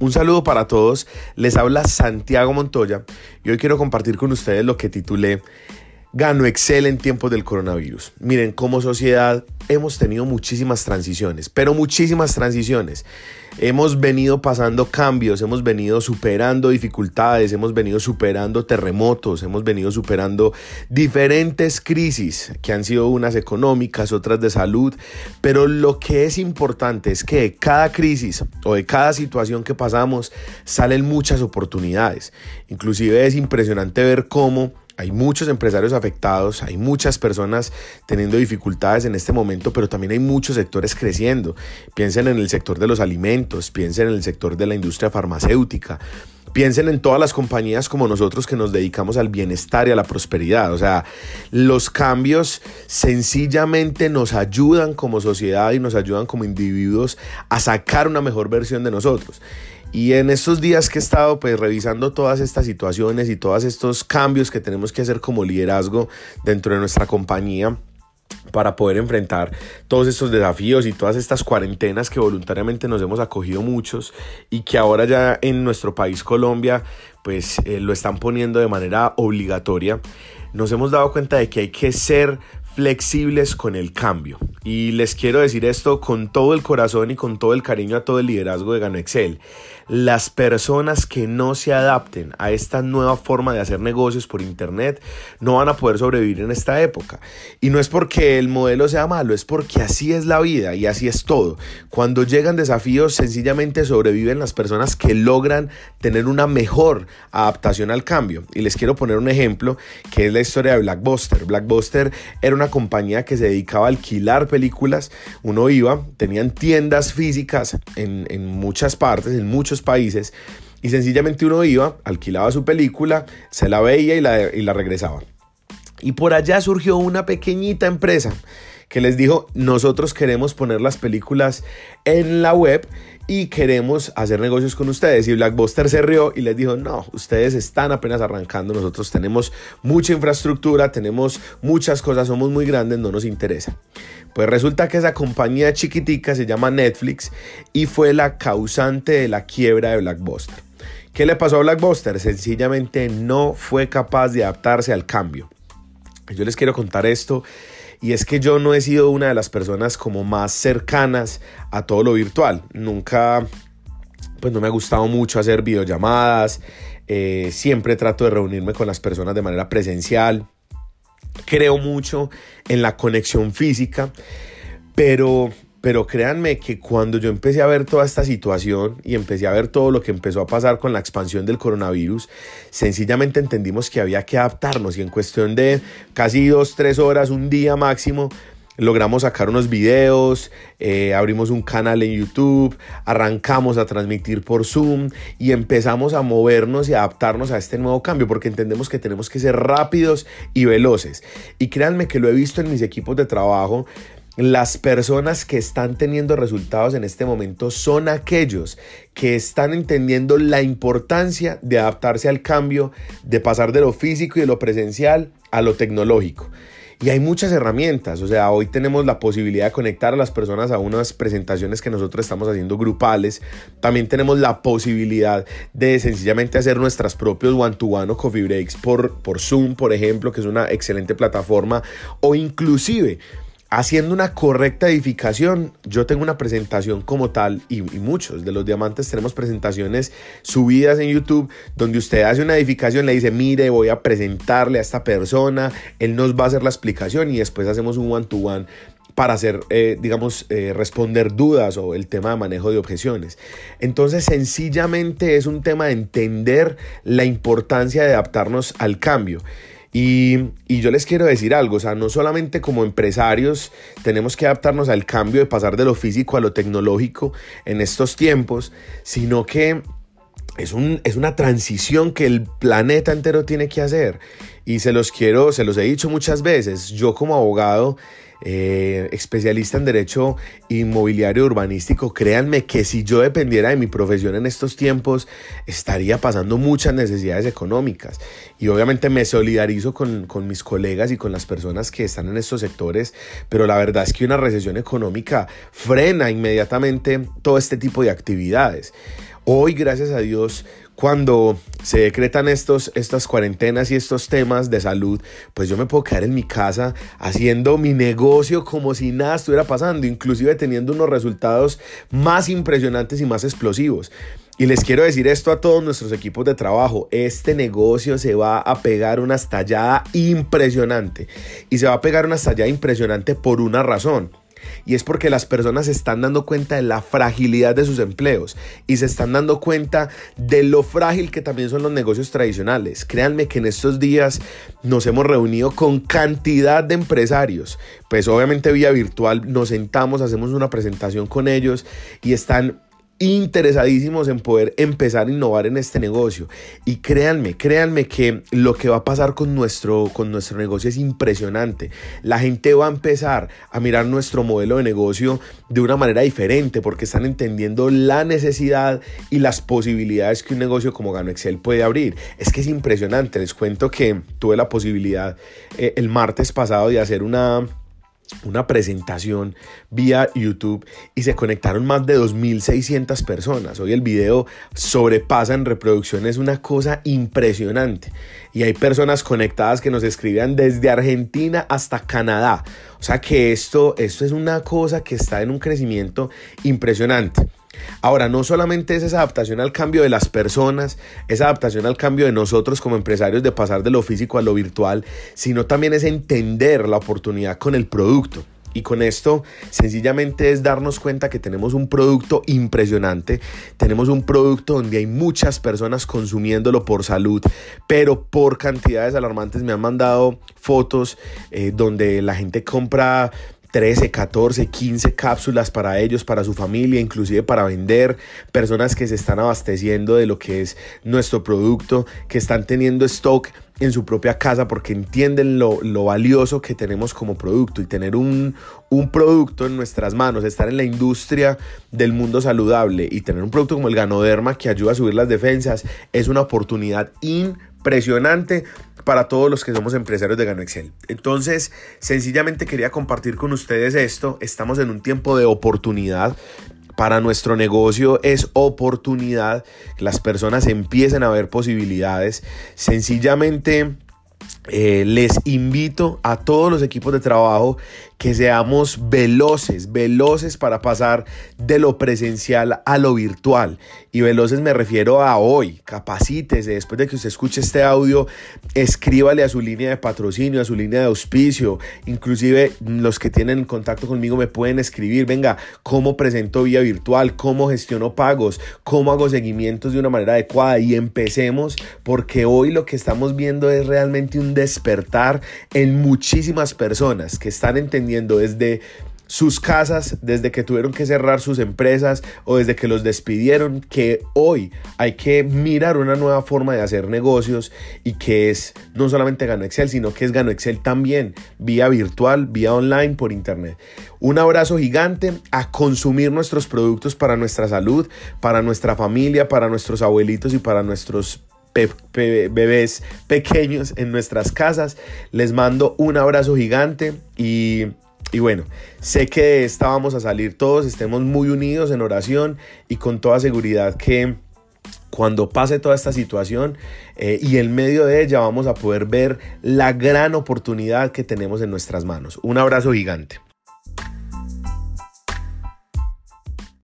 Un saludo para todos, les habla Santiago Montoya y hoy quiero compartir con ustedes lo que titulé Gano Excel en tiempos del coronavirus. Miren, como sociedad hemos tenido muchísimas transiciones, pero muchísimas transiciones. Hemos venido pasando cambios, hemos venido superando dificultades, hemos venido superando terremotos, hemos venido superando diferentes crisis que han sido unas económicas, otras de salud, pero lo que es importante es que de cada crisis o de cada situación que pasamos salen muchas oportunidades. Inclusive es impresionante ver cómo hay muchos empresarios afectados, hay muchas personas teniendo dificultades en este momento, pero también hay muchos sectores creciendo. Piensen en el sector de los alimentos, piensen en el sector de la industria farmacéutica. Piensen en todas las compañías como nosotros que nos dedicamos al bienestar y a la prosperidad. O sea, los cambios sencillamente nos ayudan como sociedad y nos ayudan como individuos a sacar una mejor versión de nosotros. Y en estos días que he estado pues revisando todas estas situaciones y todos estos cambios que tenemos que hacer como liderazgo dentro de nuestra compañía, para poder enfrentar todos estos desafíos y todas estas cuarentenas que voluntariamente nos hemos acogido muchos y que ahora ya en nuestro país Colombia pues eh, lo están poniendo de manera obligatoria, nos hemos dado cuenta de que hay que ser flexibles con el cambio. Y les quiero decir esto con todo el corazón y con todo el cariño a todo el liderazgo de Gano Excel. Las personas que no se adapten a esta nueva forma de hacer negocios por Internet no van a poder sobrevivir en esta época. Y no es porque el modelo sea malo, es porque así es la vida y así es todo. Cuando llegan desafíos, sencillamente sobreviven las personas que logran tener una mejor adaptación al cambio. Y les quiero poner un ejemplo que es la historia de Blackbuster. Blackbuster era una compañía que se dedicaba a alquilar películas. Uno iba, tenían tiendas físicas en, en muchas partes, en muchos países y sencillamente uno iba, alquilaba su película, se la veía y la, y la regresaba. Y por allá surgió una pequeñita empresa que les dijo, nosotros queremos poner las películas en la web y queremos hacer negocios con ustedes. Y Blackbuster se rió y les dijo, no, ustedes están apenas arrancando, nosotros tenemos mucha infraestructura, tenemos muchas cosas, somos muy grandes, no nos interesa. Pues resulta que esa compañía chiquitica se llama Netflix y fue la causante de la quiebra de Blackbuster. ¿Qué le pasó a Blackbuster? Sencillamente no fue capaz de adaptarse al cambio. Yo les quiero contar esto y es que yo no he sido una de las personas como más cercanas a todo lo virtual. Nunca, pues no me ha gustado mucho hacer videollamadas. Eh, siempre trato de reunirme con las personas de manera presencial. Creo mucho en la conexión física, pero pero créanme que cuando yo empecé a ver toda esta situación y empecé a ver todo lo que empezó a pasar con la expansión del coronavirus, sencillamente entendimos que había que adaptarnos y en cuestión de casi dos, tres horas, un día máximo, logramos sacar unos videos, eh, abrimos un canal en YouTube, arrancamos a transmitir por Zoom y empezamos a movernos y adaptarnos a este nuevo cambio porque entendemos que tenemos que ser rápidos y veloces. Y créanme que lo he visto en mis equipos de trabajo las personas que están teniendo resultados en este momento son aquellos que están entendiendo la importancia de adaptarse al cambio, de pasar de lo físico y de lo presencial a lo tecnológico. Y hay muchas herramientas, o sea, hoy tenemos la posibilidad de conectar a las personas a unas presentaciones que nosotros estamos haciendo grupales. También tenemos la posibilidad de sencillamente hacer nuestras propios one-to-one o coffee breaks por, por Zoom, por ejemplo, que es una excelente plataforma, o inclusive haciendo una correcta edificación, yo tengo una presentación como tal y, muchos de los diamantes tenemos presentaciones subidas en YouTube donde usted hace una edificación, le dice, mire, voy a presentarle a esta persona, él nos va a hacer la explicación y después hacemos un one-to-one para hacer, eh, digamos, eh, responder dudas o el tema de manejo de objeciones. Entonces, sencillamente es un tema de entender la importancia de adaptarnos al cambio. Y, yo les quiero decir algo, o sea, no solamente como empresarios tenemos que adaptarnos al cambio de pasar de lo físico a lo tecnológico en estos tiempos, sino que es, un, es una transición que el planeta entero tiene que hacer. Y se los quiero, se los he dicho muchas veces, yo como abogado eh, especialista en derecho inmobiliario urbanístico, créanme que si yo dependiera de mi profesión en estos tiempos, estaría pasando muchas necesidades económicas. Y obviamente me solidarizo con, con mis colegas y con las personas que están en estos sectores, pero la verdad es que una recesión económica frena inmediatamente todo este tipo de actividades. Hoy, gracias a Dios, cuando se decretan estos, estas cuarentenas y estos temas de salud, pues yo me puedo quedar en mi casa haciendo mi negocio como si nada estuviera pasando, inclusive teniendo unos resultados más impresionantes y más explosivos. Y les quiero decir esto a todos nuestros equipos de trabajo, este negocio se va a pegar una estallada impresionante. Y se va a pegar una estallada impresionante por una razón. Y es porque las personas se están dando cuenta de la fragilidad de sus empleos y se están dando cuenta de lo frágil que también son los negocios tradicionales. Créanme que en estos días nos hemos reunido con cantidad de empresarios. Pues obviamente vía virtual nos sentamos, hacemos una presentación con ellos y están interesadísimos en poder empezar a innovar en este negocio. Y créanme, créanme que lo que va a pasar con nuestro, con nuestro negocio es impresionante. La gente va a empezar a mirar nuestro modelo de negocio de una manera diferente porque están entendiendo la necesidad y las posibilidades que un negocio como Gano Excel puede abrir. Es que es impresionante. Les cuento que tuve la posibilidad eh, el martes pasado de hacer una una presentación vía YouTube y se conectaron más de 2.600 personas. Hoy el video sobrepasa en reproducciones una cosa impresionante. Y hay personas conectadas que nos escribían desde Argentina hasta Canadá. O sea que esto, esto es una cosa que está en un crecimiento impresionante. Ahora, no solamente es esa adaptación al cambio de las personas, esa adaptación al cambio de nosotros como empresarios de pasar de lo físico a lo virtual, sino también es entender la oportunidad con el producto. Y con esto sencillamente es darnos cuenta que tenemos un producto impresionante, tenemos un producto donde hay muchas personas consumiéndolo por salud, pero por cantidades alarmantes me han mandado fotos eh, donde la gente compra 13, 14, 15 cápsulas para ellos, para su familia, inclusive para vender, personas que se están abasteciendo de lo que es nuestro producto, que están teniendo stock en su propia casa porque entienden lo, valioso que tenemos como producto. Y tener un, un, producto en nuestras manos, estar en la industria del mundo saludable y tener un producto como el Ganoderma que ayuda a subir las defensas es una oportunidad impresionante para todos los que somos empresarios de Gano Excel. Entonces, sencillamente quería compartir con ustedes esto. Estamos en un tiempo de oportunidad. Para nuestro negocio es oportunidad. Las personas empiecen a ver posibilidades. Sencillamente eh, les invito a todos los equipos de trabajo que seamos veloces, veloces para pasar de lo presencial a lo virtual. Y veloces me refiero a hoy, capacítese, después de que usted escuche este audio, escríbale a su línea de patrocinio, a su línea de auspicio, inclusive los que tienen contacto conmigo me pueden escribir, venga, cómo presento vía virtual, cómo gestiono pagos, cómo hago seguimientos de una manera adecuada y empecemos porque hoy lo que estamos viendo es realmente un despertar en muchísimas personas que están entendiendo desde sus casas, desde que tuvieron que cerrar sus empresas o desde que los despidieron, que hoy hay que mirar una nueva forma de hacer negocios y que es no solamente Gano Excel, sino que es Gano Excel también, vía virtual, vía online, por internet. Un abrazo gigante a consumir nuestros productos para nuestra salud, para nuestra familia, para nuestros abuelitos y para nuestros bebés pequeños en nuestras casas. Les mando un abrazo gigante y, bueno, sé que estábamos a salir todos, estemos muy unidos en oración y con toda seguridad que cuando pase toda esta situación eh, y en medio de ella vamos a poder ver la gran oportunidad que tenemos en nuestras manos. Un abrazo gigante.